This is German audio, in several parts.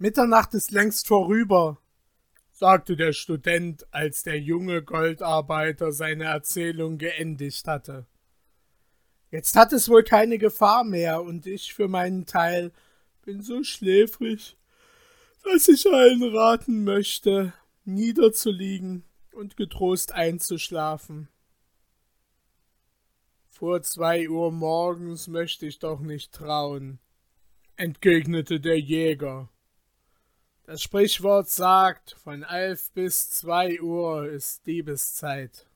Mitternacht ist längst vorüber, sagte der Student, als der junge Goldarbeiter seine Erzählung geendigt hatte. Jetzt hat es wohl keine Gefahr mehr, und ich für meinen Teil bin so schläfrig, dass ich allen raten möchte, niederzuliegen und getrost einzuschlafen. Vor zwei Uhr morgens möchte ich doch nicht trauen, entgegnete der Jäger. Das Sprichwort sagt, von elf bis zwei Uhr ist Diebeszeit.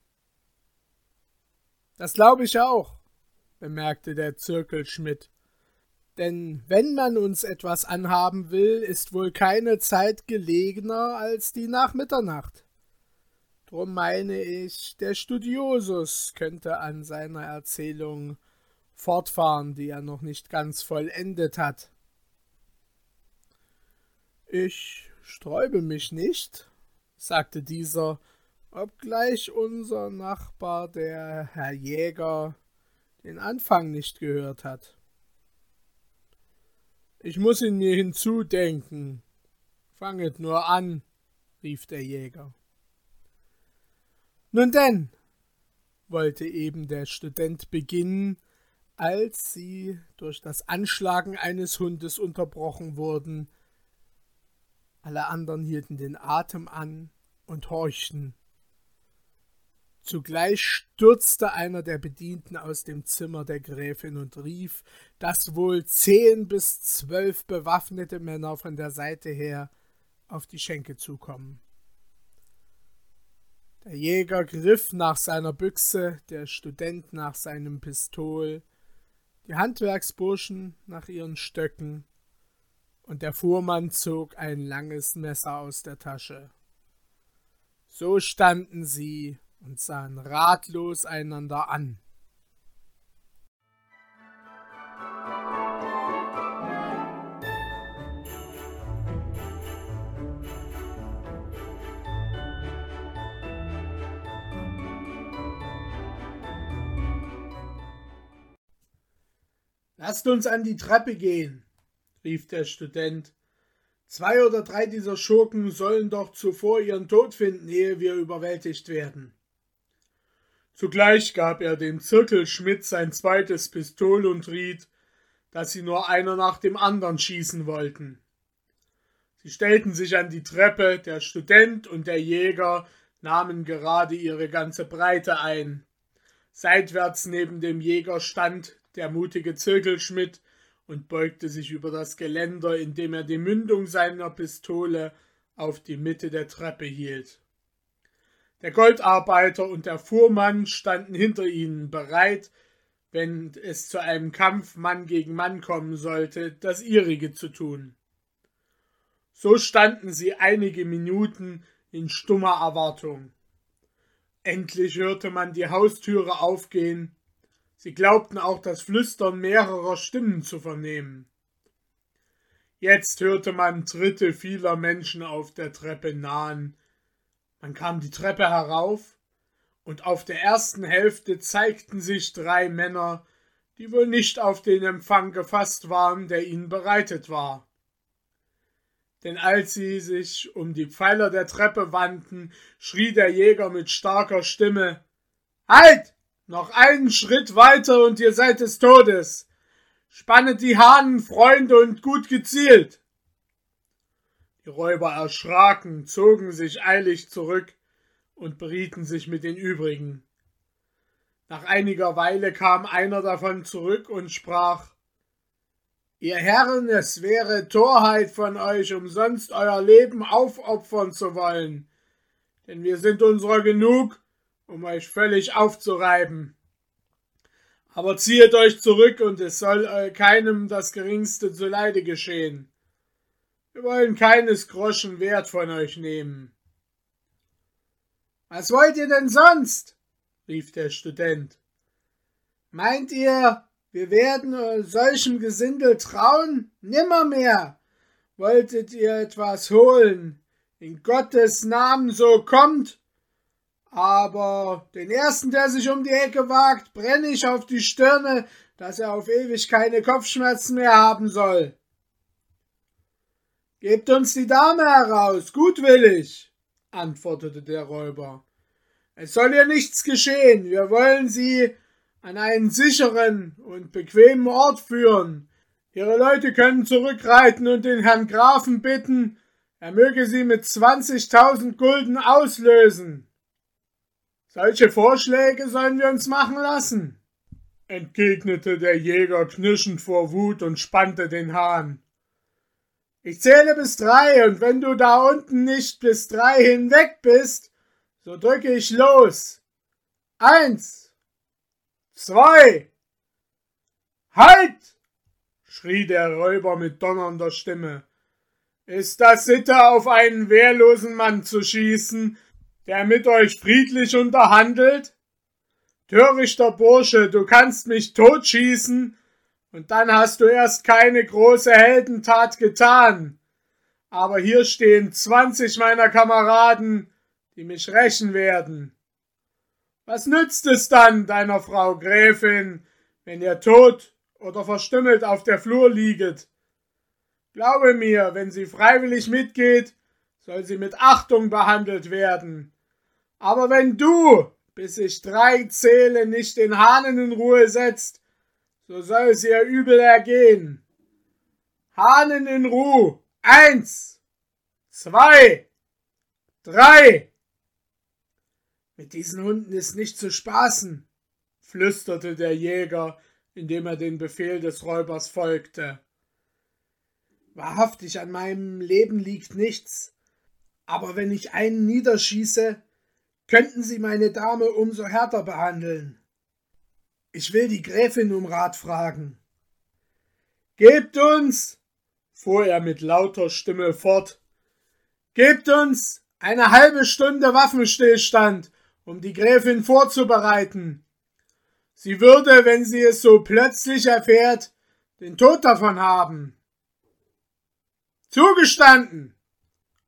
Das glaube ich auch, bemerkte der Zirkelschmidt. Denn wenn man uns etwas anhaben will, ist wohl keine Zeit gelegener als die nach Mitternacht. Drum meine ich, der Studiosus könnte an seiner Erzählung fortfahren, die er noch nicht ganz vollendet hat. Ich sträube mich nicht, sagte dieser, obgleich unser Nachbar, der Herr Jäger, den Anfang nicht gehört hat. Ich muss ihn mir hinzudenken. Fanget nur an, rief der Jäger. Nun denn, wollte eben der Student beginnen, als sie durch das Anschlagen eines Hundes unterbrochen wurden, alle anderen hielten den Atem an und horchten. Zugleich stürzte einer der Bedienten aus dem Zimmer der Gräfin und rief, dass wohl zehn bis zwölf bewaffnete Männer von der Seite her auf die Schenke zukommen. Der Jäger griff nach seiner Büchse, der Student nach seinem Pistol, die Handwerksburschen nach ihren Stöcken, und der Fuhrmann zog ein langes Messer aus der Tasche. So standen sie und sahen ratlos einander an. Lasst uns an die Treppe gehen, rief der Student. Zwei oder drei dieser Schurken sollen doch zuvor ihren Tod finden, ehe wir überwältigt werden. Zugleich gab er dem Zirkelschmidt sein zweites Pistol und riet, dass sie nur einer nach dem anderen schießen wollten. Sie stellten sich an die Treppe, der Student und der Jäger nahmen gerade ihre ganze Breite ein. Seitwärts neben dem Jäger stand der mutige Zirkelschmidt und beugte sich über das Geländer, indem er die Mündung seiner Pistole auf die Mitte der Treppe hielt. Der Goldarbeiter und der Fuhrmann standen hinter ihnen bereit, wenn es zu einem Kampf Mann gegen Mann kommen sollte, das ihrige zu tun. So standen sie einige Minuten in stummer Erwartung. Endlich hörte man die Haustüre aufgehen Sie glaubten auch das Flüstern mehrerer Stimmen zu vernehmen. Jetzt hörte man Tritte vieler Menschen auf der Treppe nahen. Man kam die Treppe herauf, und auf der ersten Hälfte zeigten sich drei Männer, die wohl nicht auf den Empfang gefasst waren, der ihnen bereitet war. Denn als sie sich um die Pfeiler der Treppe wandten, schrie der Jäger mit starker Stimme Halt! Noch einen Schritt weiter und ihr seid des Todes. Spannet die Hahnen, Freunde, und gut gezielt. Die Räuber erschraken, zogen sich eilig zurück und berieten sich mit den übrigen. Nach einiger Weile kam einer davon zurück und sprach Ihr Herren, es wäre Torheit von euch, umsonst euer Leben aufopfern zu wollen, denn wir sind unserer genug um euch völlig aufzureiben. Aber ziehet euch zurück und es soll keinem das geringste zuleide geschehen. Wir wollen keines Groschen Wert von euch nehmen. Was wollt ihr denn sonst? rief der Student. Meint ihr, wir werden solchem Gesindel trauen? Nimmermehr. Wolltet ihr etwas holen? In Gottes Namen so kommt aber den ersten, der sich um die Ecke wagt, brenne ich auf die Stirne, dass er auf ewig keine Kopfschmerzen mehr haben soll. Gebt uns die Dame heraus, gutwillig, antwortete der Räuber. Es soll ihr nichts geschehen, wir wollen sie an einen sicheren und bequemen Ort führen. Ihre Leute können zurückreiten und den Herrn Grafen bitten, er möge sie mit zwanzigtausend Gulden auslösen. Solche Vorschläge sollen wir uns machen lassen, entgegnete der Jäger knirschend vor Wut und spannte den Hahn. Ich zähle bis drei, und wenn du da unten nicht bis drei hinweg bist, so drücke ich los. Eins, zwei, halt! schrie der Räuber mit donnernder Stimme. Ist das Sitte, auf einen wehrlosen Mann zu schießen, der mit euch friedlich unterhandelt? Törichter Bursche, du kannst mich totschießen, und dann hast du erst keine große Heldentat getan. Aber hier stehen zwanzig meiner Kameraden, die mich rächen werden. Was nützt es dann, deiner Frau Gräfin, wenn ihr tot oder verstümmelt auf der Flur lieget? Glaube mir, wenn sie freiwillig mitgeht, soll sie mit Achtung behandelt werden. Aber wenn du, bis ich drei zähle, nicht den Hahnen in Ruhe setzt, so soll es ihr übel ergehen. Hahnen in Ruhe. Eins, zwei, drei. Mit diesen Hunden ist nicht zu spaßen, flüsterte der Jäger, indem er den Befehl des Räubers folgte. Wahrhaftig an meinem Leben liegt nichts, aber wenn ich einen niederschieße, könnten Sie meine Dame umso härter behandeln. Ich will die Gräfin um Rat fragen. Gebt uns, fuhr er mit lauter Stimme fort, gebt uns eine halbe Stunde Waffenstillstand, um die Gräfin vorzubereiten. Sie würde, wenn sie es so plötzlich erfährt, den Tod davon haben. Zugestanden,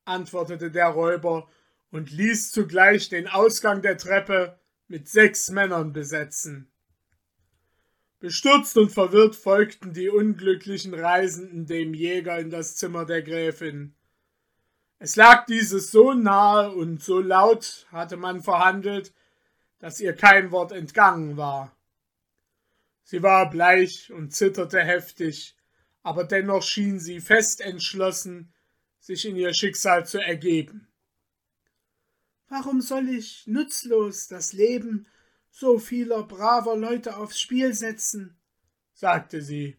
antwortete der Räuber und ließ zugleich den Ausgang der Treppe mit sechs Männern besetzen. Bestürzt und verwirrt folgten die unglücklichen Reisenden dem Jäger in das Zimmer der Gräfin. Es lag dieses so nahe und so laut hatte man verhandelt, dass ihr kein Wort entgangen war. Sie war bleich und zitterte heftig, aber dennoch schien sie fest entschlossen, sich in ihr Schicksal zu ergeben. Warum soll ich nutzlos das Leben so vieler braver Leute aufs Spiel setzen, sagte sie.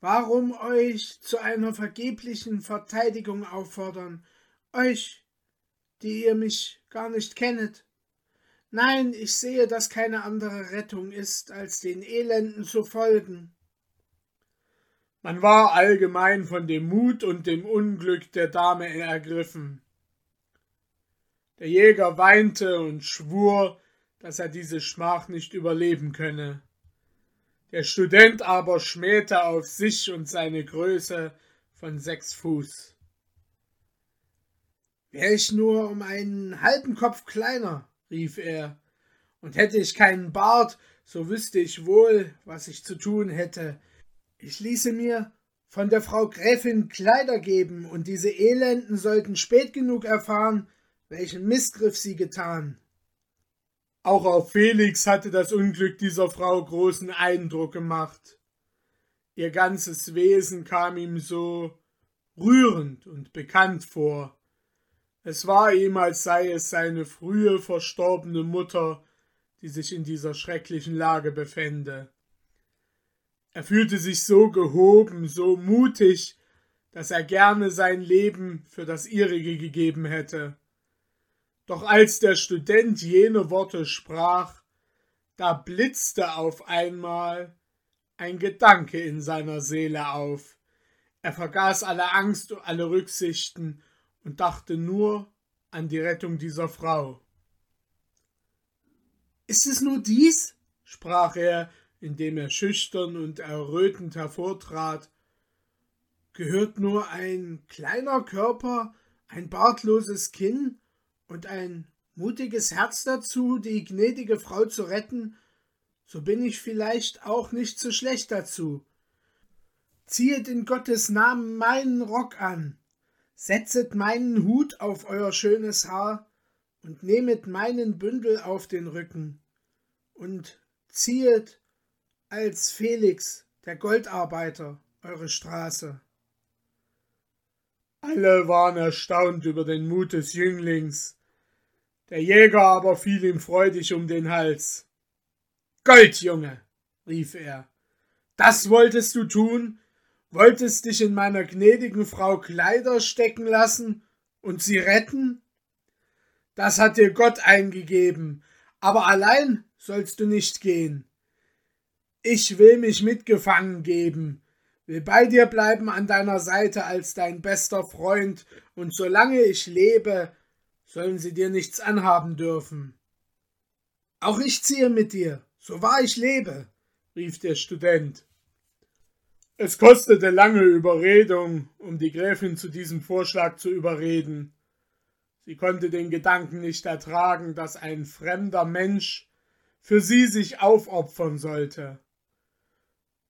Warum euch zu einer vergeblichen Verteidigung auffordern, euch, die ihr mich gar nicht kennet? Nein, ich sehe, dass keine andere Rettung ist, als den Elenden zu folgen. Man war allgemein von dem Mut und dem Unglück der Dame ergriffen. Der Jäger weinte und schwur, dass er diese Schmach nicht überleben könne. Der Student aber schmähte auf sich und seine Größe von sechs Fuß. Wär ich nur um einen halben Kopf kleiner, rief er, und hätte ich keinen Bart, so wüsste ich wohl, was ich zu tun hätte. Ich ließe mir von der Frau Gräfin Kleider geben, und diese Elenden sollten spät genug erfahren, welchen Missgriff sie getan. Auch auf Felix hatte das Unglück dieser Frau großen Eindruck gemacht. Ihr ganzes Wesen kam ihm so rührend und bekannt vor. Es war ihm, als sei es seine frühe verstorbene Mutter, die sich in dieser schrecklichen Lage befände. Er fühlte sich so gehoben, so mutig, dass er gerne sein Leben für das ihrige gegeben hätte. Doch als der Student jene Worte sprach, da blitzte auf einmal ein Gedanke in seiner Seele auf. Er vergaß alle Angst und alle Rücksichten und dachte nur an die Rettung dieser Frau. Ist es nur dies? sprach er, indem er schüchtern und errötend hervortrat. Gehört nur ein kleiner Körper, ein bartloses Kinn und ein mutiges Herz dazu, die gnädige Frau zu retten, so bin ich vielleicht auch nicht so schlecht dazu. Ziehet in Gottes Namen meinen Rock an, Setzet meinen Hut auf euer schönes Haar und nehmet meinen Bündel auf den Rücken und ziehet als Felix, der Goldarbeiter, eure Straße. Alle waren erstaunt über den Mut des Jünglings. Der Jäger aber fiel ihm freudig um den Hals. Goldjunge, rief er, das wolltest du tun? Wolltest dich in meiner gnädigen Frau Kleider stecken lassen und sie retten? Das hat dir Gott eingegeben, aber allein sollst du nicht gehen. Ich will mich mitgefangen geben, will bei dir bleiben an deiner Seite als dein bester Freund, und solange ich lebe, sollen sie dir nichts anhaben dürfen. Auch ich ziehe mit dir, so wahr ich lebe, rief der Student. Es kostete lange Überredung, um die Gräfin zu diesem Vorschlag zu überreden. Sie konnte den Gedanken nicht ertragen, dass ein fremder Mensch für sie sich aufopfern sollte.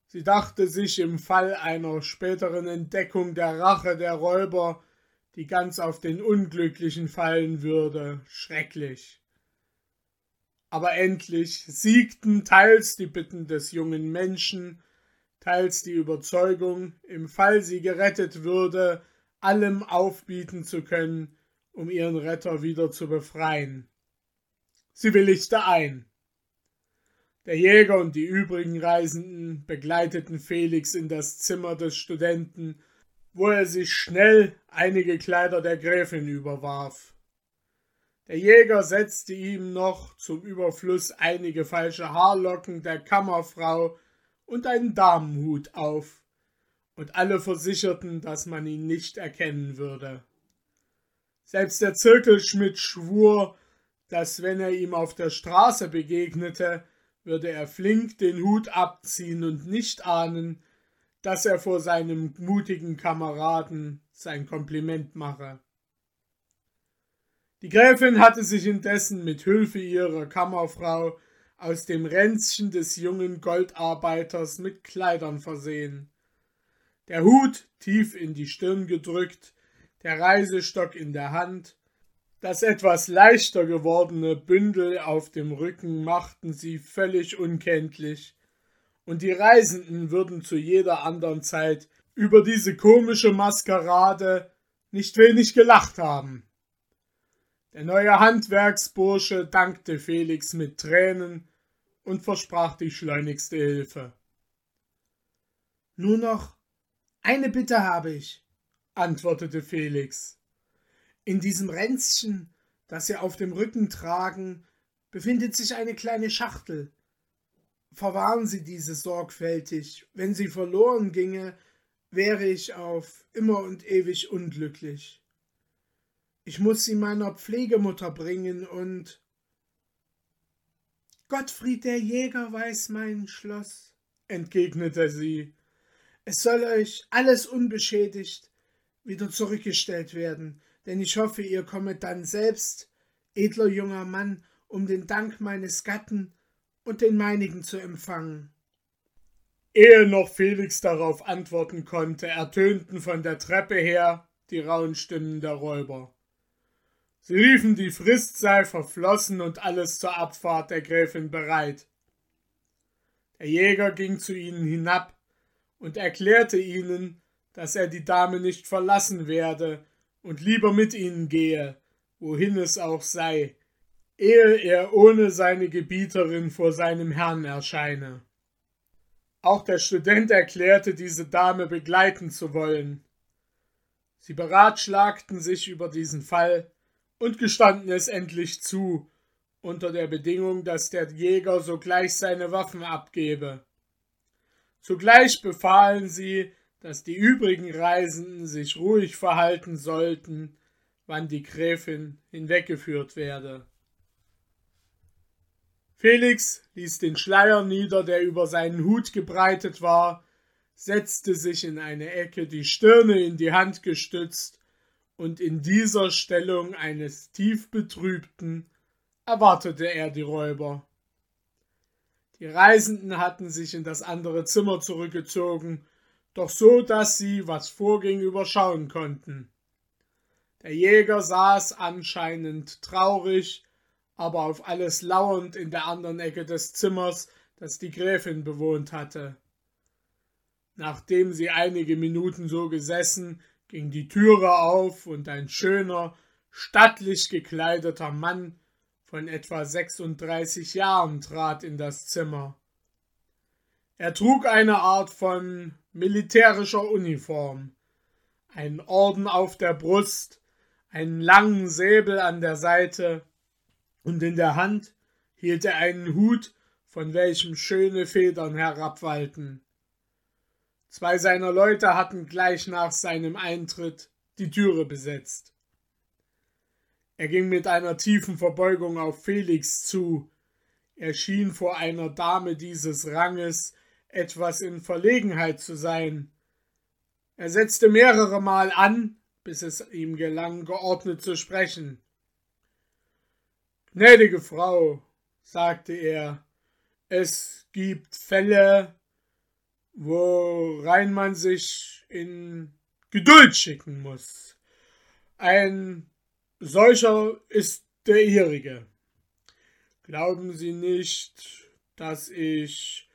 Sie dachte sich im Fall einer späteren Entdeckung der Rache der Räuber, die ganz auf den Unglücklichen fallen würde, schrecklich. Aber endlich siegten teils die Bitten des jungen Menschen, teils die Überzeugung, im Fall sie gerettet würde, allem aufbieten zu können, um ihren Retter wieder zu befreien. Sie willigte ein. Der Jäger und die übrigen Reisenden begleiteten Felix in das Zimmer des Studenten, wo er sich schnell einige Kleider der Gräfin überwarf. Der Jäger setzte ihm noch zum Überfluss einige falsche Haarlocken der Kammerfrau und einen Damenhut auf, und alle versicherten, dass man ihn nicht erkennen würde. Selbst der Zirkelschmidt schwur, dass wenn er ihm auf der Straße begegnete, würde er flink den Hut abziehen und nicht ahnen, dass er vor seinem mutigen Kameraden sein Kompliment mache. Die Gräfin hatte sich indessen mit Hilfe ihrer Kammerfrau aus dem Ränzchen des jungen Goldarbeiters mit Kleidern versehen. Der Hut tief in die Stirn gedrückt, der Reisestock in der Hand, das etwas leichter gewordene Bündel auf dem Rücken machten sie völlig unkenntlich, und die Reisenden würden zu jeder andern Zeit über diese komische Maskerade nicht wenig gelacht haben. Der neue Handwerksbursche dankte Felix mit Tränen und versprach die schleunigste Hilfe. Nur noch eine Bitte habe ich, antwortete Felix. In diesem Ränzchen, das Sie auf dem Rücken tragen, befindet sich eine kleine Schachtel. Verwahren Sie diese sorgfältig. Wenn sie verloren ginge, wäre ich auf immer und ewig unglücklich. Ich muss sie meiner Pflegemutter bringen und Gottfried der Jäger weiß mein Schloss, entgegnete sie. Es soll euch alles unbeschädigt wieder zurückgestellt werden denn ich hoffe, ihr kommet dann selbst, edler junger Mann, um den Dank meines Gatten und den meinigen zu empfangen. Ehe noch Felix darauf antworten konnte, ertönten von der Treppe her die rauen Stimmen der Räuber. Sie riefen, die Frist sei verflossen und alles zur Abfahrt der Gräfin bereit. Der Jäger ging zu ihnen hinab und erklärte ihnen, dass er die Dame nicht verlassen werde, und lieber mit ihnen gehe, wohin es auch sei, ehe er ohne seine Gebieterin vor seinem Herrn erscheine. Auch der Student erklärte, diese Dame begleiten zu wollen. Sie beratschlagten sich über diesen Fall und gestanden es endlich zu, unter der Bedingung, dass der Jäger sogleich seine Waffen abgebe. Zugleich befahlen sie, dass die übrigen Reisenden sich ruhig verhalten sollten, wann die Gräfin hinweggeführt werde. Felix ließ den Schleier nieder, der über seinen Hut gebreitet war, setzte sich in eine Ecke, die Stirne in die Hand gestützt, und in dieser Stellung eines tief betrübten erwartete er die Räuber. Die Reisenden hatten sich in das andere Zimmer zurückgezogen doch so, dass sie, was vorging, überschauen konnten. Der Jäger saß anscheinend traurig, aber auf alles lauernd in der anderen Ecke des Zimmers, das die Gräfin bewohnt hatte. Nachdem sie einige Minuten so gesessen, ging die Türe auf und ein schöner, stattlich gekleideter Mann von etwa 36 Jahren trat in das Zimmer. Er trug eine Art von militärischer Uniform, einen Orden auf der Brust, einen langen Säbel an der Seite und in der Hand hielt er einen Hut, von welchem schöne Federn herabwallten. Zwei seiner Leute hatten gleich nach seinem Eintritt die Türe besetzt. Er ging mit einer tiefen Verbeugung auf Felix zu. Er schien vor einer Dame dieses Ranges etwas in Verlegenheit zu sein. Er setzte mehrere Mal an, bis es ihm gelang, geordnet zu sprechen. Gnädige Frau, sagte er, es gibt Fälle, worein man sich in Geduld schicken muss. Ein solcher ist der ihrige. Glauben Sie nicht, dass ich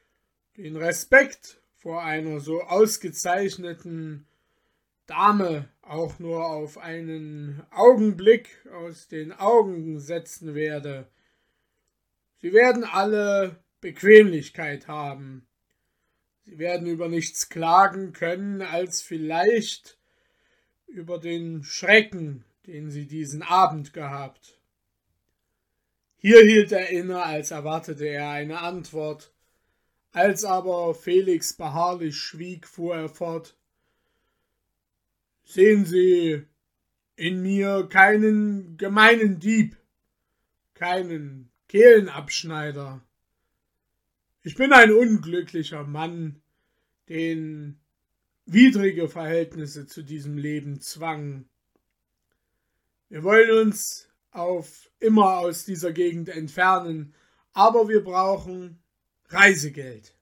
den Respekt vor einer so ausgezeichneten Dame auch nur auf einen Augenblick aus den Augen setzen werde. Sie werden alle Bequemlichkeit haben. Sie werden über nichts klagen können, als vielleicht über den Schrecken, den sie diesen Abend gehabt. Hier hielt er inne, als erwartete er eine Antwort. Als aber Felix beharrlich schwieg, fuhr er fort. Sehen Sie in mir keinen gemeinen Dieb, keinen Kehlenabschneider. Ich bin ein unglücklicher Mann, den widrige Verhältnisse zu diesem Leben zwangen. Wir wollen uns auf immer aus dieser Gegend entfernen, aber wir brauchen Reisegeld.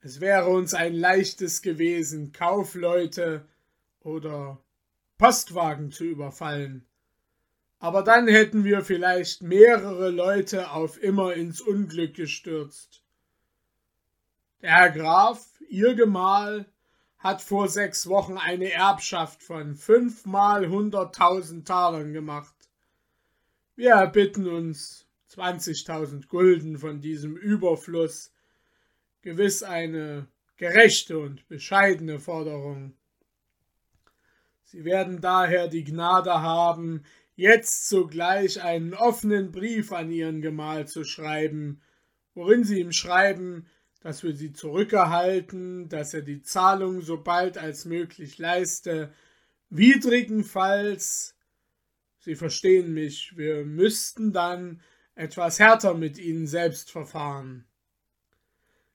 Es wäre uns ein leichtes gewesen, Kaufleute oder Postwagen zu überfallen aber dann hätten wir vielleicht mehrere Leute auf immer ins Unglück gestürzt. Der Herr Graf, Ihr Gemahl, hat vor sechs Wochen eine Erbschaft von fünfmal hunderttausend Talern gemacht. Wir erbitten uns zwanzigtausend Gulden von diesem Überfluss, gewiss eine gerechte und bescheidene Forderung. Sie werden daher die Gnade haben, jetzt sogleich einen offenen Brief an ihren Gemahl zu schreiben, worin sie ihm schreiben, dass wir sie zurückerhalten, dass er die Zahlung so bald als möglich leiste, widrigenfalls, Sie verstehen mich, wir müssten dann etwas härter mit ihnen selbst verfahren.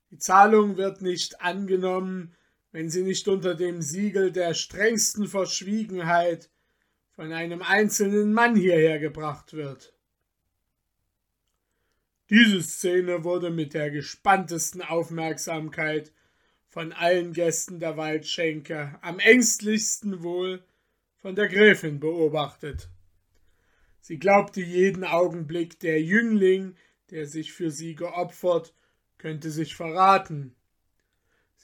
Die Zahlung wird nicht angenommen, wenn sie nicht unter dem Siegel der strengsten Verschwiegenheit von einem einzelnen Mann hierher gebracht wird. Diese Szene wurde mit der gespanntesten Aufmerksamkeit von allen Gästen der Waldschenke, am ängstlichsten wohl von der Gräfin beobachtet. Sie glaubte jeden Augenblick, der Jüngling, der sich für sie geopfert, könnte sich verraten.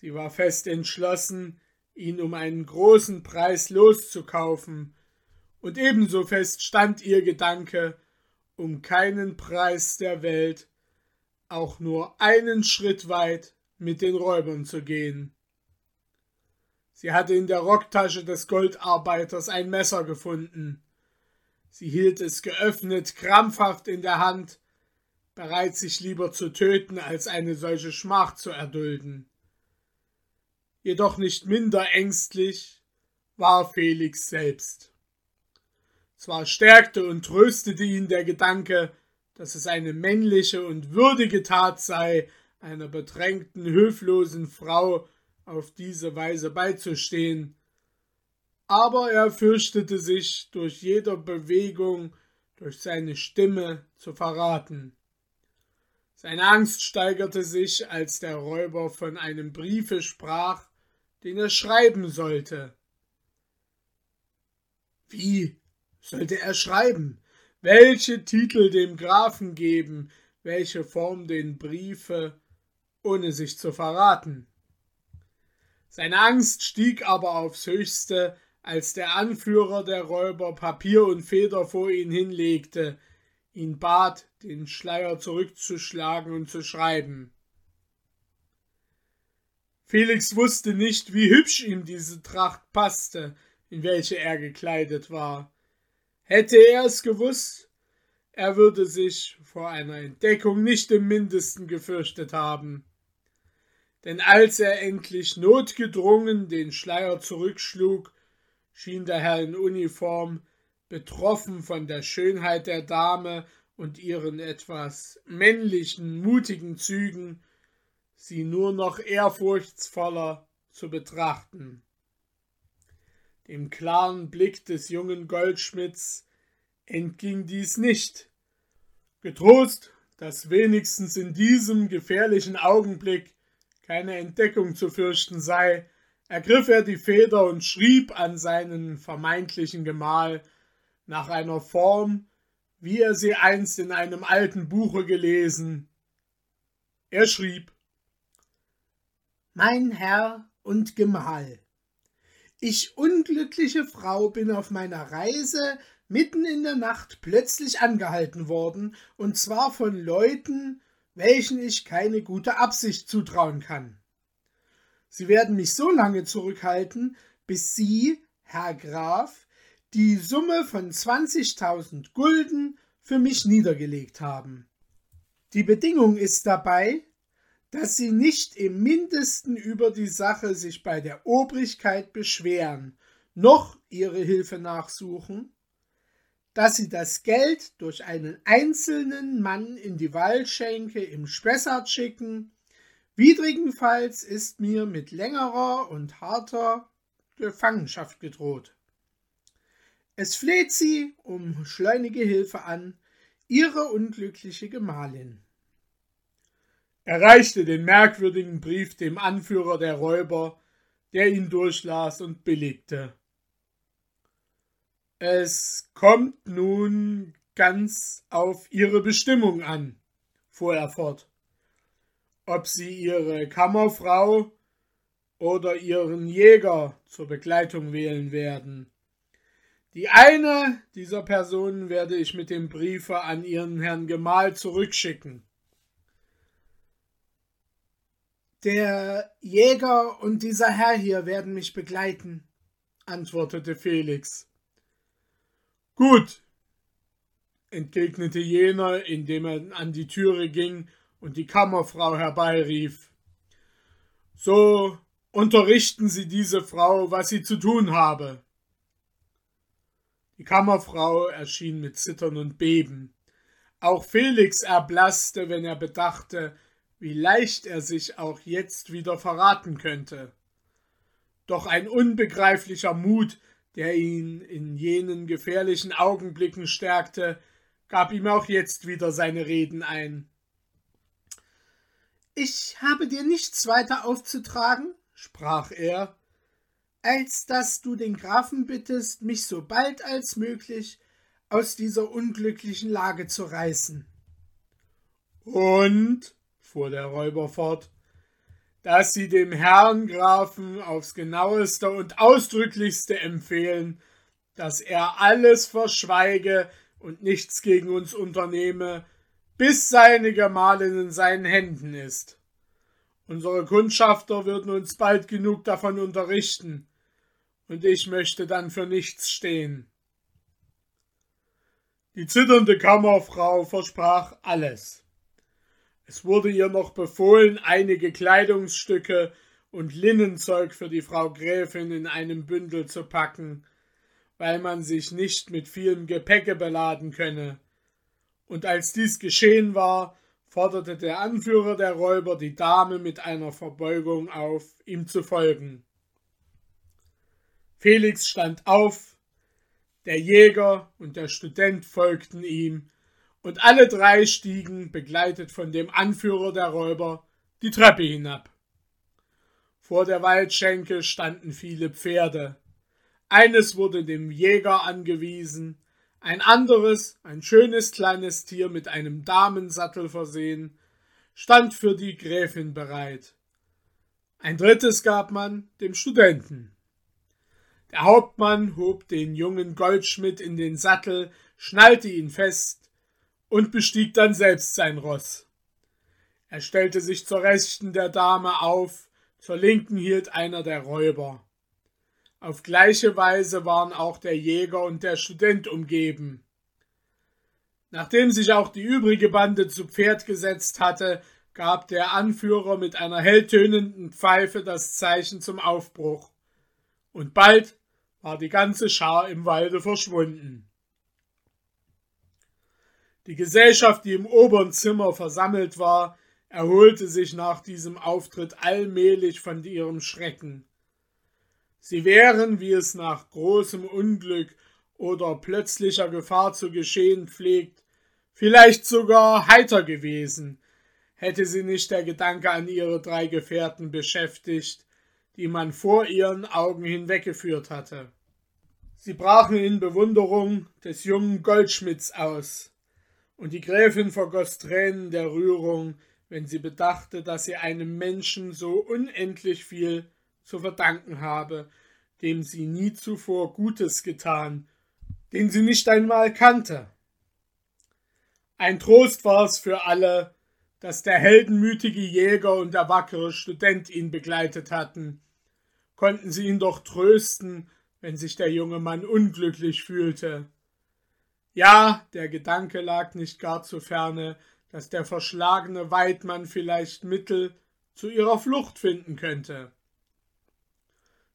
Sie war fest entschlossen, ihn um einen großen Preis loszukaufen, und ebenso fest stand ihr Gedanke, um keinen Preis der Welt auch nur einen Schritt weit mit den Räubern zu gehen. Sie hatte in der Rocktasche des Goldarbeiters ein Messer gefunden. Sie hielt es geöffnet, krampfhaft in der Hand, bereit sich lieber zu töten, als eine solche Schmach zu erdulden. Jedoch nicht minder ängstlich war Felix selbst. Zwar stärkte und tröstete ihn der Gedanke, dass es eine männliche und würdige Tat sei, einer bedrängten, höflosen Frau auf diese Weise beizustehen, aber er fürchtete sich durch jeder Bewegung, durch seine Stimme zu verraten. Seine Angst steigerte sich, als der Räuber von einem Briefe sprach, den er schreiben sollte. Wie sollte er schreiben? Welche Titel dem Grafen geben? Welche Form den Briefe, ohne sich zu verraten? Seine Angst stieg aber aufs höchste, als der Anführer der Räuber Papier und Feder vor ihn hinlegte, ihn bat, den Schleier zurückzuschlagen und zu schreiben. Felix wusste nicht, wie hübsch ihm diese Tracht passte, in welche er gekleidet war. Hätte er es gewusst, er würde sich vor einer Entdeckung nicht im mindesten gefürchtet haben. Denn als er endlich notgedrungen den Schleier zurückschlug, schien der Herr in Uniform, betroffen von der Schönheit der Dame und ihren etwas männlichen, mutigen Zügen, sie nur noch ehrfurchtsvoller zu betrachten. Dem klaren Blick des jungen Goldschmidts entging dies nicht. Getrost, dass wenigstens in diesem gefährlichen Augenblick keine Entdeckung zu fürchten sei, ergriff er die Feder und schrieb an seinen vermeintlichen Gemahl nach einer Form, wie er sie einst in einem alten Buche gelesen. Er schrieb Mein Herr und Gemahl, ich unglückliche Frau bin auf meiner Reise mitten in der Nacht plötzlich angehalten worden, und zwar von Leuten, welchen ich keine gute Absicht zutrauen kann. Sie werden mich so lange zurückhalten, bis Sie, Herr Graf, die Summe von 20.000 Gulden für mich niedergelegt haben. Die Bedingung ist dabei, dass Sie nicht im mindesten über die Sache sich bei der Obrigkeit beschweren, noch Ihre Hilfe nachsuchen, dass Sie das Geld durch einen einzelnen Mann in die Waldschenke im Spessart schicken Widrigenfalls ist mir mit längerer und harter Gefangenschaft gedroht. Es fleht sie um schleunige Hilfe an, ihre unglückliche Gemahlin. Reichte den merkwürdigen Brief dem Anführer der Räuber, der ihn durchlas und billigte. Es kommt nun ganz auf Ihre Bestimmung an, fuhr er fort ob sie ihre Kammerfrau oder ihren Jäger zur Begleitung wählen werden. Die eine dieser Personen werde ich mit dem Briefe an ihren Herrn Gemahl zurückschicken. Der Jäger und dieser Herr hier werden mich begleiten, antwortete Felix. Gut, entgegnete jener, indem er an die Türe ging und die Kammerfrau herbeirief. So unterrichten Sie diese Frau, was sie zu tun habe. Die Kammerfrau erschien mit Zittern und Beben. Auch Felix erblasste, wenn er bedachte, wie leicht er sich auch jetzt wieder verraten könnte. Doch ein unbegreiflicher Mut, der ihn in jenen gefährlichen Augenblicken stärkte, gab ihm auch jetzt wieder seine Reden ein. Ich habe dir nichts weiter aufzutragen, sprach er, als dass du den Grafen bittest, mich so bald als möglich aus dieser unglücklichen Lage zu reißen. Und, fuhr der Räuber fort, dass sie dem Herrn Grafen aufs genaueste und ausdrücklichste empfehlen, dass er alles verschweige und nichts gegen uns unternehme, bis seine Gemahlin in seinen Händen ist. Unsere Kundschafter würden uns bald genug davon unterrichten, und ich möchte dann für nichts stehen. Die zitternde Kammerfrau versprach alles. Es wurde ihr noch befohlen, einige Kleidungsstücke und Linnenzeug für die Frau Gräfin in einem Bündel zu packen, weil man sich nicht mit vielem Gepäcke beladen könne. Und als dies geschehen war, forderte der Anführer der Räuber die Dame mit einer Verbeugung auf, ihm zu folgen. Felix stand auf, der Jäger und der Student folgten ihm, und alle drei stiegen, begleitet von dem Anführer der Räuber, die Treppe hinab. Vor der Waldschenke standen viele Pferde. Eines wurde dem Jäger angewiesen, ein anderes, ein schönes kleines Tier mit einem Damensattel versehen, stand für die Gräfin bereit. Ein drittes gab man dem Studenten. Der Hauptmann hob den jungen Goldschmidt in den Sattel, schnallte ihn fest und bestieg dann selbst sein Ross. Er stellte sich zur Rechten der Dame auf, zur Linken hielt einer der Räuber. Auf gleiche Weise waren auch der Jäger und der Student umgeben. Nachdem sich auch die übrige Bande zu Pferd gesetzt hatte, gab der Anführer mit einer helltönenden Pfeife das Zeichen zum Aufbruch. Und bald war die ganze Schar im Walde verschwunden. Die Gesellschaft, die im oberen Zimmer versammelt war, erholte sich nach diesem Auftritt allmählich von ihrem Schrecken. Sie wären, wie es nach großem Unglück oder plötzlicher Gefahr zu geschehen pflegt, vielleicht sogar heiter gewesen, hätte sie nicht der Gedanke an ihre drei Gefährten beschäftigt, die man vor ihren Augen hinweggeführt hatte. Sie brachen in Bewunderung des jungen Goldschmidts aus, und die Gräfin vergoß Tränen der Rührung, wenn sie bedachte, dass sie einem Menschen so unendlich viel zu verdanken habe, dem sie nie zuvor Gutes getan, den sie nicht einmal kannte. Ein Trost war es für alle, dass der heldenmütige Jäger und der wackere Student ihn begleitet hatten. Konnten sie ihn doch trösten, wenn sich der junge Mann unglücklich fühlte. Ja, der Gedanke lag nicht gar zu ferne, dass der verschlagene Weidmann vielleicht Mittel zu ihrer Flucht finden könnte.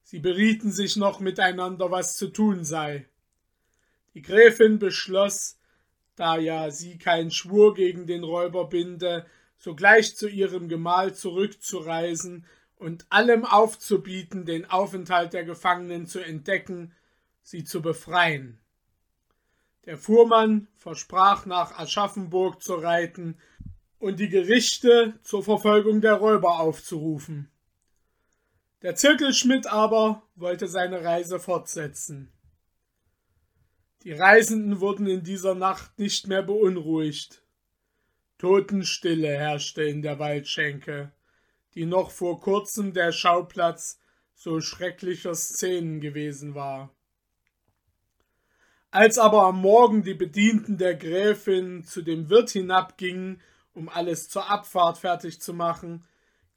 Sie berieten sich noch miteinander, was zu tun sei. Die Gräfin beschloss, da ja sie keinen Schwur gegen den Räuber binde, sogleich zu ihrem Gemahl zurückzureisen und allem aufzubieten, den Aufenthalt der Gefangenen zu entdecken, sie zu befreien. Der Fuhrmann versprach nach Aschaffenburg zu reiten und die Gerichte zur Verfolgung der Räuber aufzurufen. Der Zirkelschmidt aber wollte seine Reise fortsetzen. Die Reisenden wurden in dieser Nacht nicht mehr beunruhigt. Totenstille herrschte in der Waldschenke, die noch vor kurzem der Schauplatz so schrecklicher Szenen gewesen war. Als aber am Morgen die Bedienten der Gräfin zu dem Wirt hinabgingen, um alles zur Abfahrt fertig zu machen,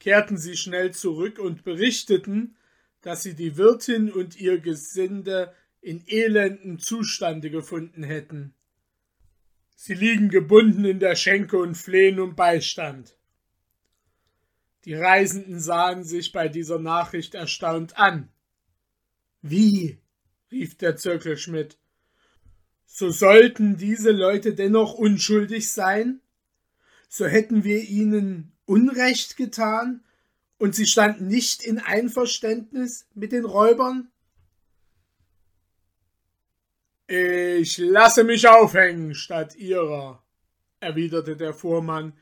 kehrten sie schnell zurück und berichteten, dass sie die Wirtin und ihr Gesinde in elendem Zustande gefunden hätten. Sie liegen gebunden in der Schenke und flehen um Beistand. Die Reisenden sahen sich bei dieser Nachricht erstaunt an. Wie? rief der Zirkelschmidt. So sollten diese Leute dennoch unschuldig sein? So hätten wir ihnen Unrecht getan und sie standen nicht in Einverständnis mit den Räubern? Ich lasse mich aufhängen statt ihrer, erwiderte der Fuhrmann,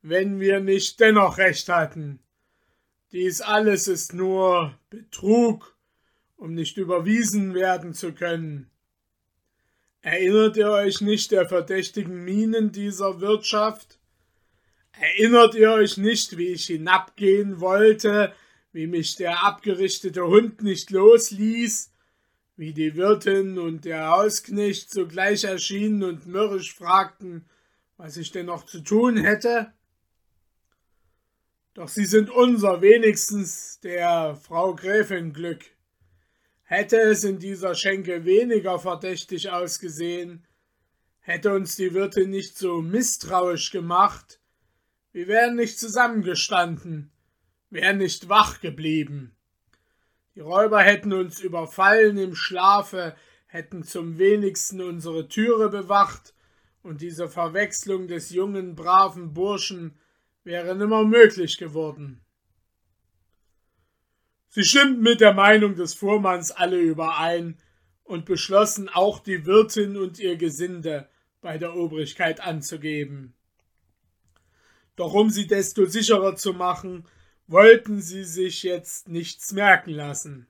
wenn wir nicht dennoch recht hatten. Dies alles ist nur Betrug, um nicht überwiesen werden zu können. Erinnert ihr euch nicht der verdächtigen Minen dieser Wirtschaft? Erinnert ihr euch nicht, wie ich hinabgehen wollte, wie mich der abgerichtete Hund nicht losließ, wie die Wirtin und der Hausknecht sogleich erschienen und mürrisch fragten, was ich denn noch zu tun hätte? Doch sie sind unser, wenigstens der Frau Gräfin Glück. Hätte es in dieser Schenke weniger verdächtig ausgesehen, hätte uns die Wirtin nicht so misstrauisch gemacht, wir wären nicht zusammengestanden, wären nicht wach geblieben. Die Räuber hätten uns überfallen im Schlafe, hätten zum wenigsten unsere Türe bewacht, und diese Verwechslung des jungen, braven Burschen wäre nimmer möglich geworden. Sie stimmten mit der Meinung des Fuhrmanns alle überein und beschlossen auch die Wirtin und ihr Gesinde bei der Obrigkeit anzugeben. Doch um sie desto sicherer zu machen, wollten sie sich jetzt nichts merken lassen.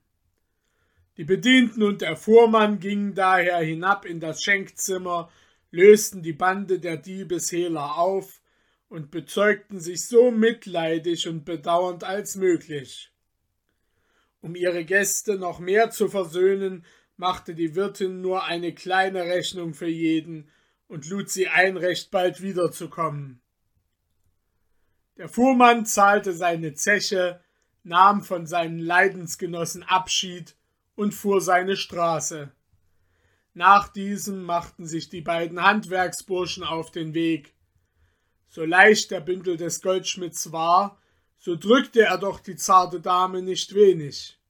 Die Bedienten und der Fuhrmann gingen daher hinab in das Schenkzimmer, lösten die Bande der Diebeshehler auf und bezeugten sich so mitleidig und bedauernd als möglich. Um ihre Gäste noch mehr zu versöhnen, machte die Wirtin nur eine kleine Rechnung für jeden und lud sie ein, recht bald wiederzukommen. Der Fuhrmann zahlte seine Zeche, nahm von seinen Leidensgenossen Abschied und fuhr seine Straße. Nach diesem machten sich die beiden Handwerksburschen auf den Weg. So leicht der Bündel des Goldschmidts war, so drückte er doch die zarte Dame nicht wenig.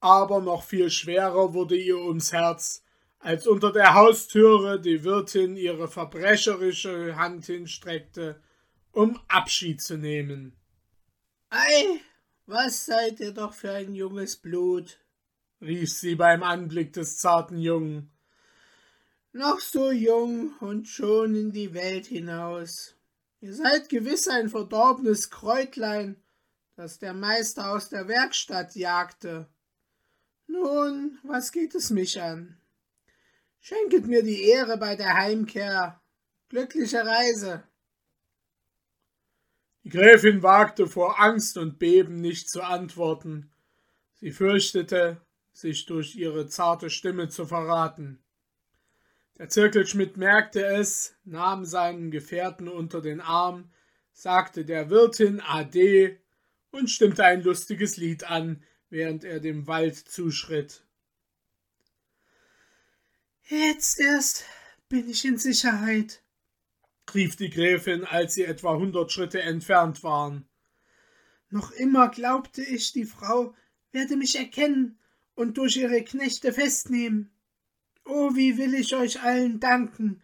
Aber noch viel schwerer wurde ihr ums Herz, als unter der Haustüre die Wirtin ihre verbrecherische Hand hinstreckte, um Abschied zu nehmen. Ei, was seid ihr doch für ein junges Blut, rief sie beim Anblick des zarten Jungen. Noch so jung und schon in die Welt hinaus. Ihr seid gewiss ein verdorbenes Kräutlein, das der Meister aus der Werkstatt jagte. Nun, was geht es mich an? Schenket mir die Ehre bei der Heimkehr. Glückliche Reise. Die Gräfin wagte vor Angst und Beben nicht zu antworten. Sie fürchtete, sich durch ihre zarte Stimme zu verraten. Der Zirkelschmidt merkte es, nahm seinen Gefährten unter den Arm, sagte der Wirtin Ade und stimmte ein lustiges Lied an, während er dem Wald zuschritt. Jetzt erst bin ich in Sicherheit, rief die Gräfin, als sie etwa hundert Schritte entfernt waren. Noch immer glaubte ich, die Frau werde mich erkennen und durch ihre Knechte festnehmen. Oh, wie will ich euch allen danken.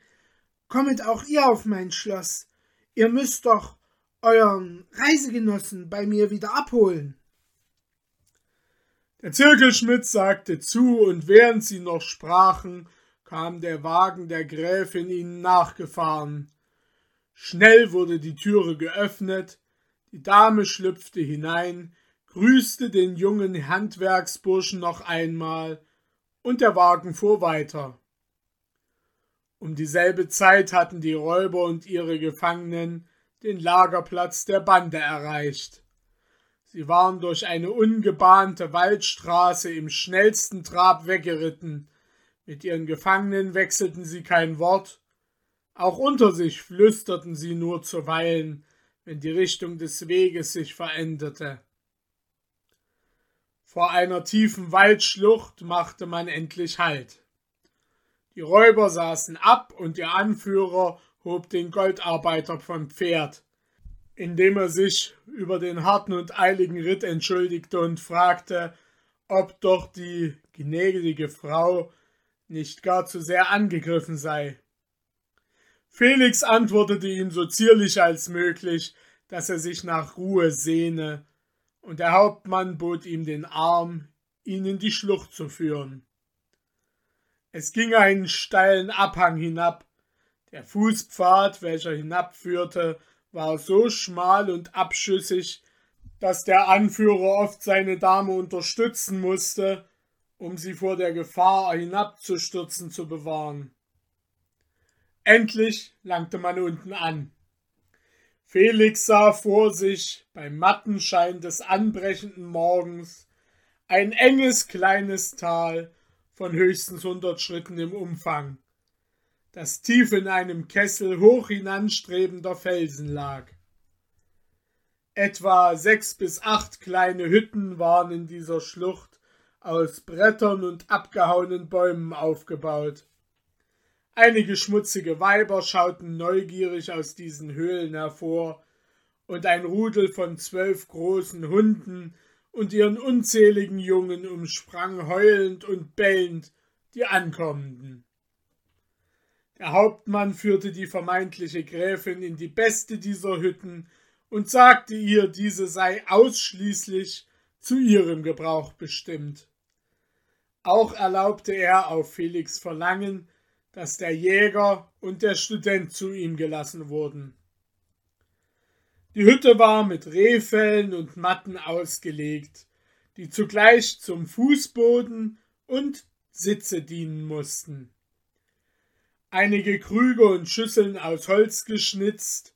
Kommet auch ihr auf mein Schloss. Ihr müsst doch euren Reisegenossen bei mir wieder abholen. Der Zirkelschmidt sagte zu, und während sie noch sprachen, kam der Wagen der Gräfin ihnen nachgefahren. Schnell wurde die Türe geöffnet, die Dame schlüpfte hinein, grüßte den jungen Handwerksburschen noch einmal, und der Wagen fuhr weiter. Um dieselbe Zeit hatten die Räuber und ihre Gefangenen den Lagerplatz der Bande erreicht. Sie waren durch eine ungebahnte Waldstraße im schnellsten Trab weggeritten. Mit ihren Gefangenen wechselten sie kein Wort, auch unter sich flüsterten sie nur zuweilen, wenn die Richtung des Weges sich veränderte. Vor einer tiefen Waldschlucht machte man endlich Halt. Die Räuber saßen ab und ihr Anführer hob den Goldarbeiter vom Pferd, indem er sich über den harten und eiligen Ritt entschuldigte und fragte, ob doch die gnädige Frau nicht gar zu sehr angegriffen sei. Felix antwortete ihm so zierlich als möglich, dass er sich nach Ruhe sehne, und der Hauptmann bot ihm den Arm, ihn in die Schlucht zu führen. Es ging einen steilen Abhang hinab. Der Fußpfad, welcher hinabführte, war so schmal und abschüssig, dass der Anführer oft seine Dame unterstützen musste, um sie vor der Gefahr hinabzustürzen zu bewahren. Endlich langte man unten an. Felix sah vor sich beim matten Schein des anbrechenden Morgens ein enges kleines Tal von höchstens hundert Schritten im Umfang, das tief in einem Kessel hoch hinanstrebender Felsen lag. Etwa sechs bis acht kleine Hütten waren in dieser Schlucht aus Brettern und abgehauenen Bäumen aufgebaut. Einige schmutzige Weiber schauten neugierig aus diesen Höhlen hervor, und ein Rudel von zwölf großen Hunden und ihren unzähligen Jungen umsprang heulend und bellend die Ankommenden. Der Hauptmann führte die vermeintliche Gräfin in die beste dieser Hütten und sagte ihr, diese sei ausschließlich zu ihrem Gebrauch bestimmt. Auch erlaubte er auf Felix Verlangen, dass der Jäger und der Student zu ihm gelassen wurden. Die Hütte war mit Rehfellen und Matten ausgelegt. die zugleich zum Fußboden und Sitze dienen mussten. Einige Krüge und Schüsseln aus Holz geschnitzt,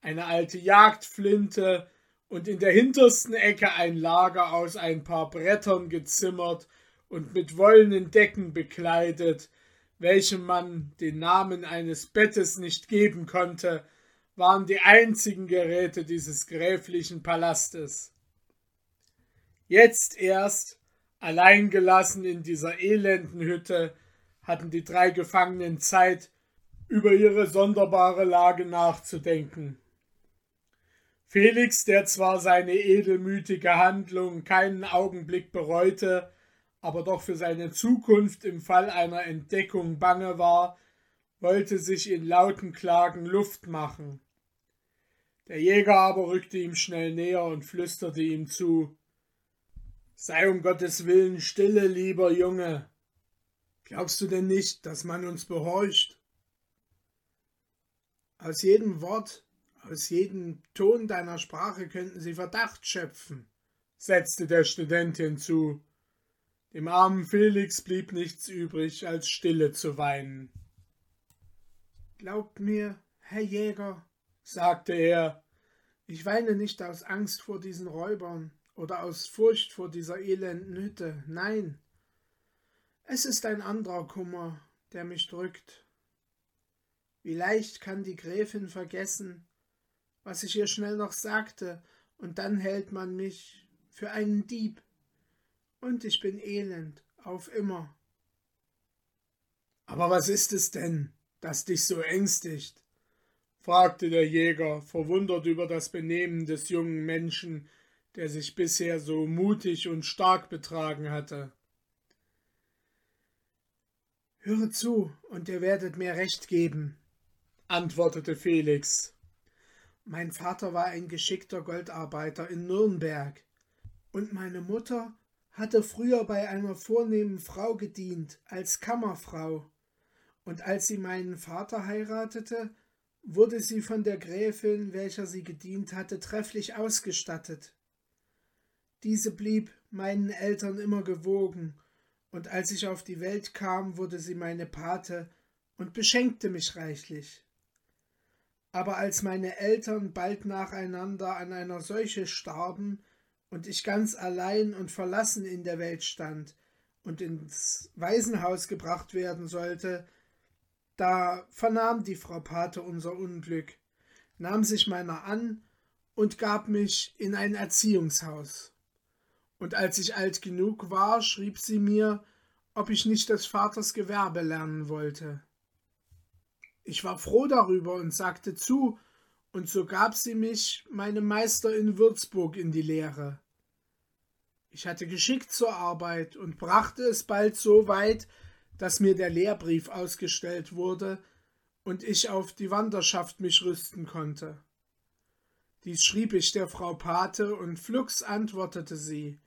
eine alte Jagdflinte und in der hintersten Ecke ein Lager aus ein paar Brettern gezimmert und mit wollenen Decken bekleidet, welchem man den Namen eines Bettes nicht geben konnte, waren die einzigen Geräte dieses gräflichen Palastes. Jetzt erst, allein gelassen in dieser elenden Hütte, hatten die drei Gefangenen Zeit, über ihre sonderbare Lage nachzudenken. Felix, der zwar seine edelmütige Handlung keinen Augenblick bereute, aber doch für seine Zukunft im Fall einer Entdeckung bange war, wollte sich in lauten Klagen Luft machen. Der Jäger aber rückte ihm schnell näher und flüsterte ihm zu Sei um Gottes willen stille, lieber Junge. Glaubst du denn nicht, dass man uns behorcht? Aus jedem Wort, aus jedem Ton deiner Sprache könnten sie Verdacht schöpfen, setzte der Student hinzu. Dem armen Felix blieb nichts übrig, als Stille zu weinen. Glaubt mir, Herr Jäger, sagte er, ich weine nicht aus Angst vor diesen Räubern oder aus Furcht vor dieser elenden Hütte, nein, es ist ein anderer Kummer, der mich drückt. Wie leicht kann die Gräfin vergessen, was ich ihr schnell noch sagte, und dann hält man mich für einen Dieb. Und ich bin elend, auf immer. Aber was ist es denn, das dich so ängstigt? fragte der Jäger, verwundert über das Benehmen des jungen Menschen, der sich bisher so mutig und stark betragen hatte. Höre zu, und ihr werdet mir recht geben, antwortete Felix. Mein Vater war ein geschickter Goldarbeiter in Nürnberg, und meine Mutter hatte früher bei einer vornehmen Frau gedient als Kammerfrau, und als sie meinen Vater heiratete, wurde sie von der Gräfin, welcher sie gedient hatte, trefflich ausgestattet. Diese blieb meinen Eltern immer gewogen, und als ich auf die Welt kam, wurde sie meine Pate und beschenkte mich reichlich. Aber als meine Eltern bald nacheinander an einer Seuche starben und ich ganz allein und verlassen in der Welt stand und ins Waisenhaus gebracht werden sollte, da vernahm die Frau Pate unser Unglück, nahm sich meiner an und gab mich in ein Erziehungshaus. Und als ich alt genug war, schrieb sie mir, ob ich nicht des Vaters Gewerbe lernen wollte. Ich war froh darüber und sagte zu, und so gab sie mich meinem Meister in Würzburg in die Lehre. Ich hatte Geschick zur Arbeit und brachte es bald so weit, dass mir der Lehrbrief ausgestellt wurde und ich auf die Wanderschaft mich rüsten konnte. Dies schrieb ich der Frau Pate, und flugs antwortete sie,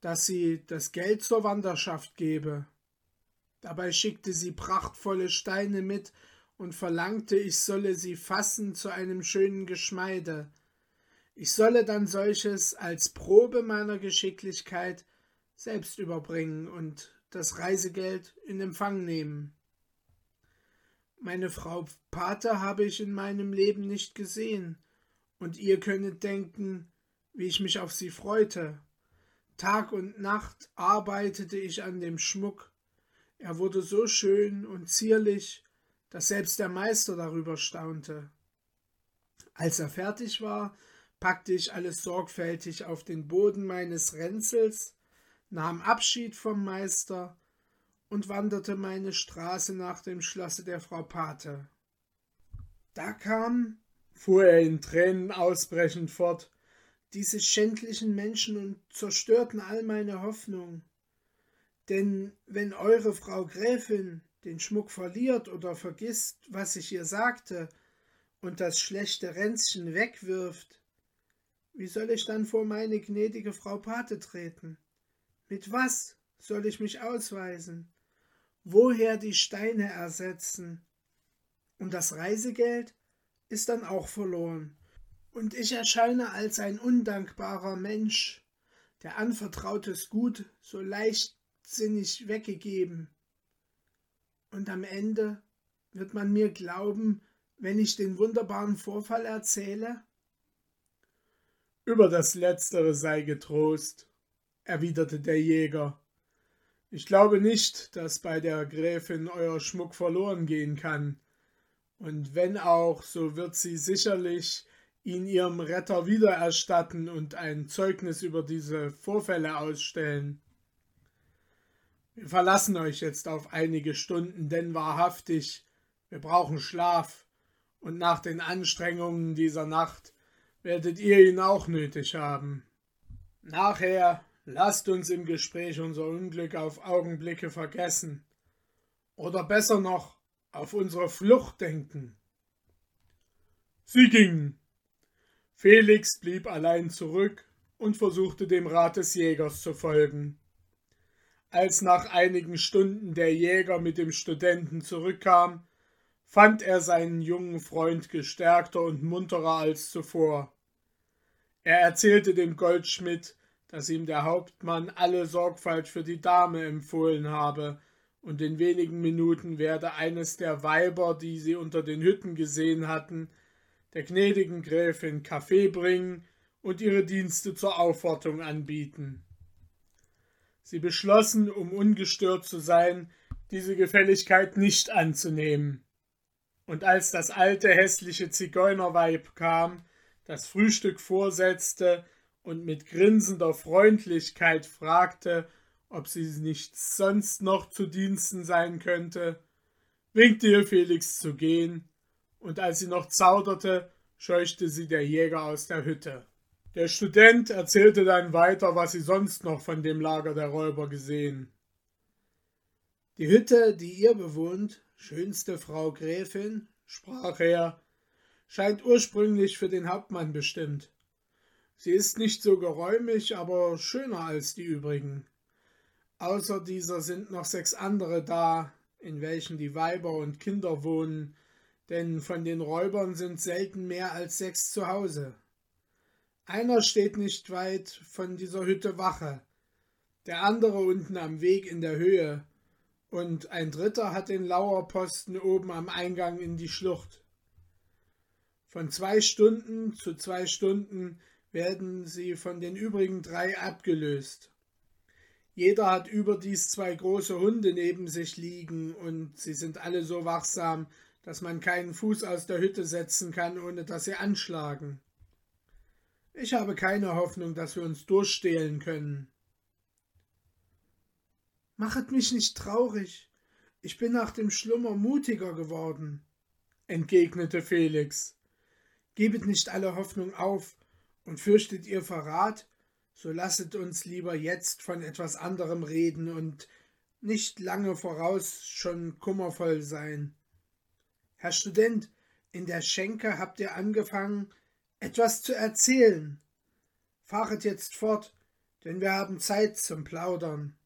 dass sie das Geld zur Wanderschaft gebe. Dabei schickte sie prachtvolle Steine mit und verlangte, ich solle sie fassen zu einem schönen Geschmeide. Ich solle dann solches als Probe meiner Geschicklichkeit selbst überbringen und das Reisegeld in Empfang nehmen. Meine Frau Pater habe ich in meinem Leben nicht gesehen, und ihr könnet denken, wie ich mich auf sie freute. Tag und Nacht arbeitete ich an dem Schmuck. Er wurde so schön und zierlich, dass selbst der Meister darüber staunte. Als er fertig war, packte ich alles sorgfältig auf den Boden meines Ränzels nahm Abschied vom Meister und wanderte meine Straße nach dem Schlosse der Frau Pate. Da kam, fuhr er in Tränen ausbrechend fort, diese schändlichen Menschen und zerstörten all meine Hoffnung. Denn wenn eure Frau Gräfin den Schmuck verliert oder vergisst, was ich ihr sagte, und das schlechte Ränzchen wegwirft, wie soll ich dann vor meine gnädige Frau Pate treten? Mit was soll ich mich ausweisen? Woher die Steine ersetzen? Und das Reisegeld ist dann auch verloren. Und ich erscheine als ein undankbarer Mensch, der anvertrautes Gut so leichtsinnig weggegeben. Und am Ende wird man mir glauben, wenn ich den wunderbaren Vorfall erzähle? Über das Letztere sei getrost, erwiderte der Jäger. Ich glaube nicht, dass bei der Gräfin euer Schmuck verloren gehen kann, und wenn auch, so wird sie sicherlich ihn ihrem Retter wiedererstatten und ein Zeugnis über diese Vorfälle ausstellen. Wir verlassen euch jetzt auf einige Stunden, denn wahrhaftig, wir brauchen Schlaf und nach den Anstrengungen dieser Nacht werdet ihr ihn auch nötig haben. Nachher lasst uns im Gespräch unser Unglück auf Augenblicke vergessen. Oder besser noch, auf unsere Flucht denken. Sie gingen. Felix blieb allein zurück und versuchte dem Rat des Jägers zu folgen. Als nach einigen Stunden der Jäger mit dem Studenten zurückkam, fand er seinen jungen Freund gestärkter und munterer als zuvor. Er erzählte dem Goldschmidt, dass ihm der Hauptmann alle Sorgfalt für die Dame empfohlen habe, und in wenigen Minuten werde eines der Weiber, die sie unter den Hütten gesehen hatten, der gnädigen Gräfin Kaffee bringen und ihre Dienste zur Aufwartung anbieten. Sie beschlossen, um ungestört zu sein, diese Gefälligkeit nicht anzunehmen. Und als das alte hässliche Zigeunerweib kam, das Frühstück vorsetzte und mit grinsender Freundlichkeit fragte, ob sie nicht sonst noch zu Diensten sein könnte, winkte ihr Felix zu gehen, und als sie noch zauderte, scheuchte sie der Jäger aus der Hütte. Der Student erzählte dann weiter, was sie sonst noch von dem Lager der Räuber gesehen. Die Hütte, die ihr bewohnt, schönste Frau Gräfin, sprach er, scheint ursprünglich für den Hauptmann bestimmt. Sie ist nicht so geräumig, aber schöner als die übrigen. Außer dieser sind noch sechs andere da, in welchen die Weiber und Kinder wohnen, denn von den Räubern sind selten mehr als sechs zu Hause. Einer steht nicht weit von dieser Hütte Wache, der andere unten am Weg in der Höhe, und ein dritter hat den Lauerposten oben am Eingang in die Schlucht. Von zwei Stunden zu zwei Stunden werden sie von den übrigen drei abgelöst. Jeder hat überdies zwei große Hunde neben sich liegen, und sie sind alle so wachsam, dass man keinen Fuß aus der Hütte setzen kann, ohne dass sie anschlagen. Ich habe keine Hoffnung, dass wir uns durchstehlen können. Machet mich nicht traurig. Ich bin nach dem Schlummer mutiger geworden, entgegnete Felix. Gebet nicht alle Hoffnung auf und fürchtet ihr Verrat, so lasset uns lieber jetzt von etwas anderem reden und nicht lange voraus schon kummervoll sein. Herr Student, in der Schenke habt ihr angefangen, etwas zu erzählen. Fahret jetzt fort, denn wir haben Zeit zum Plaudern.